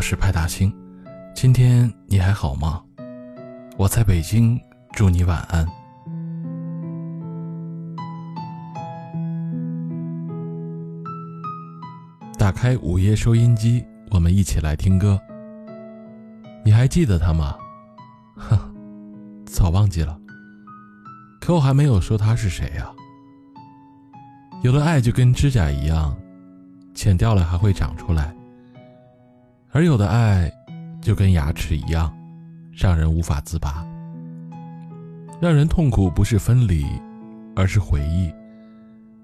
我是派大星，今天你还好吗？我在北京，祝你晚安。打开午夜收音机，我们一起来听歌。你还记得他吗？哼，早忘记了。可我还没有说他是谁呀。有了爱就跟指甲一样，剪掉了还会长出来；而有的爱，就跟牙齿一样，让人无法自拔。让人痛苦不是分离，而是回忆。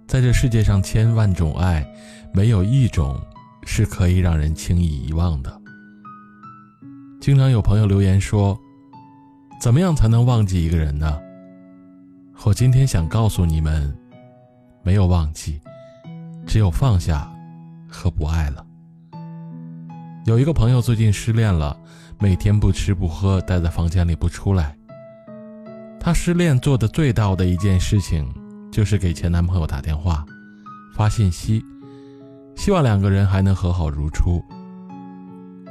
在这世界上千万种爱，没有一种是可以让人轻易遗忘的。经常有朋友留言说：“怎么样才能忘记一个人呢？”我今天想告诉你们。没有忘记，只有放下和不爱了。有一个朋友最近失恋了，每天不吃不喝，待在房间里不出来。她失恋做的最道的一件事情，就是给前男朋友打电话、发信息，希望两个人还能和好如初。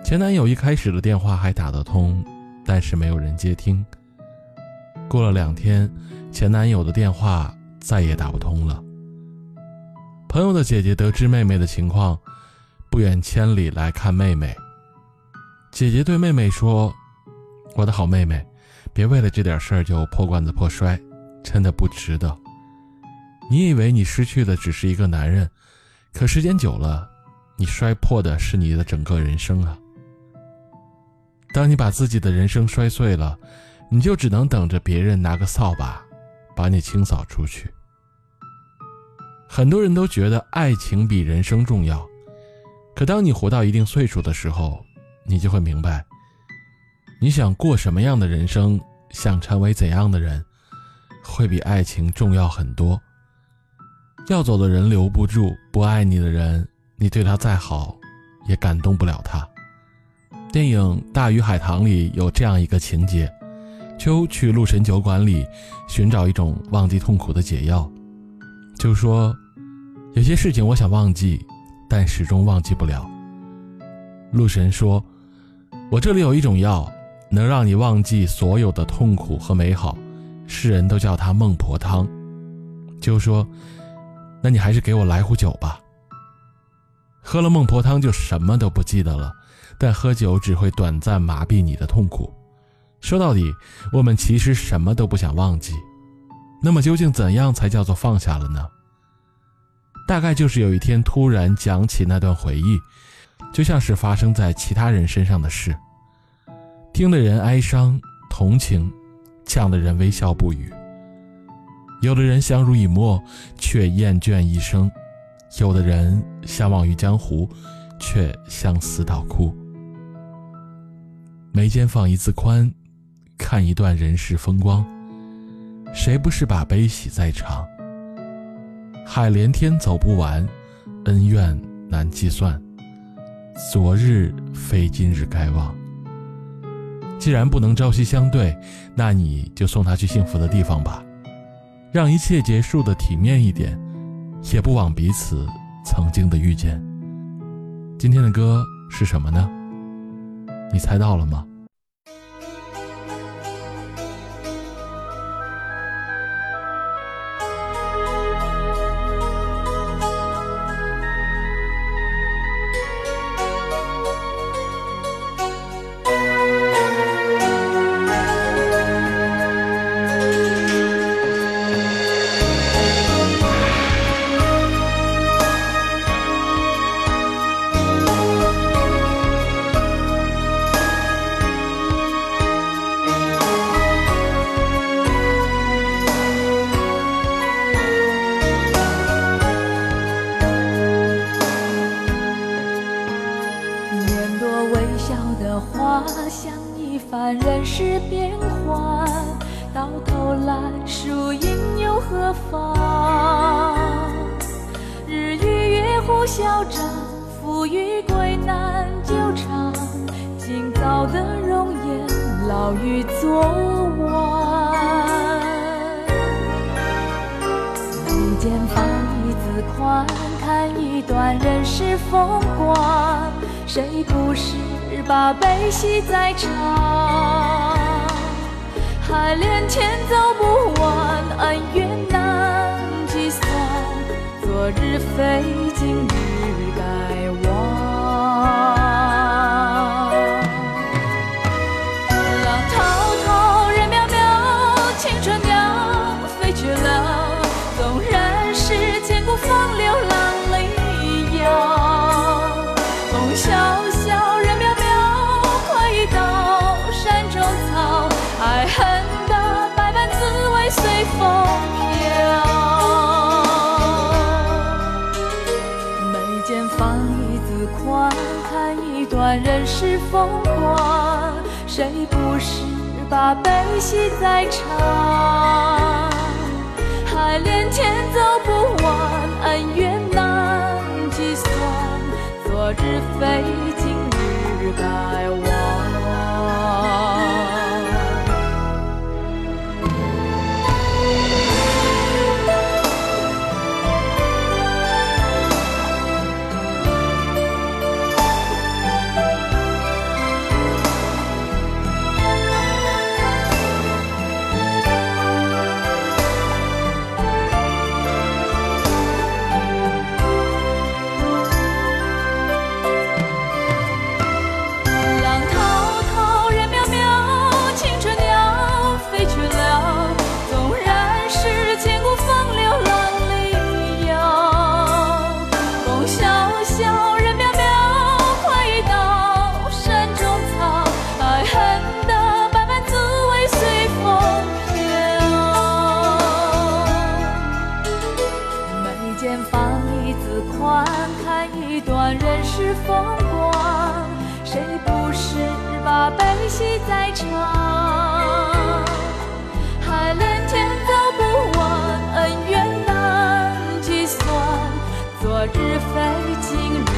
前男友一开始的电话还打得通，但是没有人接听。过了两天，前男友的电话再也打不通了。朋友的姐姐得知妹妹的情况，不远千里来看妹妹。姐姐对妹妹说：“我的好妹妹，别为了这点事儿就破罐子破摔，真的不值得。你以为你失去的只是一个男人，可时间久了，你摔破的是你的整个人生啊！当你把自己的人生摔碎了，你就只能等着别人拿个扫把，把你清扫出去。”很多人都觉得爱情比人生重要，可当你活到一定岁数的时候，你就会明白，你想过什么样的人生，想成为怎样的人，会比爱情重要很多。要走的人留不住，不爱你的人，你对他再好，也感动不了他。电影《大鱼海棠》里有这样一个情节：秋去鹿神酒馆里寻找一种忘记痛苦的解药。就说，有些事情我想忘记，但始终忘记不了。鹿神说：“我这里有一种药，能让你忘记所有的痛苦和美好，世人都叫它孟婆汤。”就说：“那你还是给我来壶酒吧。”喝了孟婆汤就什么都不记得了，但喝酒只会短暂麻痹你的痛苦。说到底，我们其实什么都不想忘记。那么究竟怎样才叫做放下了呢？大概就是有一天突然讲起那段回忆，就像是发生在其他人身上的事，听的人哀伤同情，讲的人微笑不语。有的人相濡以沫，却厌倦一生；有的人相忘于江湖，却相思到哭。眉间放一字宽，看一段人世风光。谁不是把悲喜在尝？海连天走不完，恩怨难计算。昨日非今日该忘。既然不能朝夕相对，那你就送他去幸福的地方吧，让一切结束的体面一点，也不枉彼此曾经的遇见。今天的歌是什么呢？你猜到了吗？微笑的花像一番人世变幻，到头来输赢又何妨？日与月互消长，富与贵难久长。今早的容颜，老于昨晚。一间房，一字宽，看一段人世风光。谁不是？把悲喜在尝。海连天走不完，恩怨难计算，昨日非今日风萧萧，人渺渺，快意刀山中草，爱恨的百般滋味随风飘。眉间放一字宽，看一段人世风光。谁不是把悲喜在尝？海连天走不完，恩怨难计算算。昨日非今日该忘。人世风光。谁不是把悲喜在尝？海连天走不完，恩怨难计算。昨日非今日。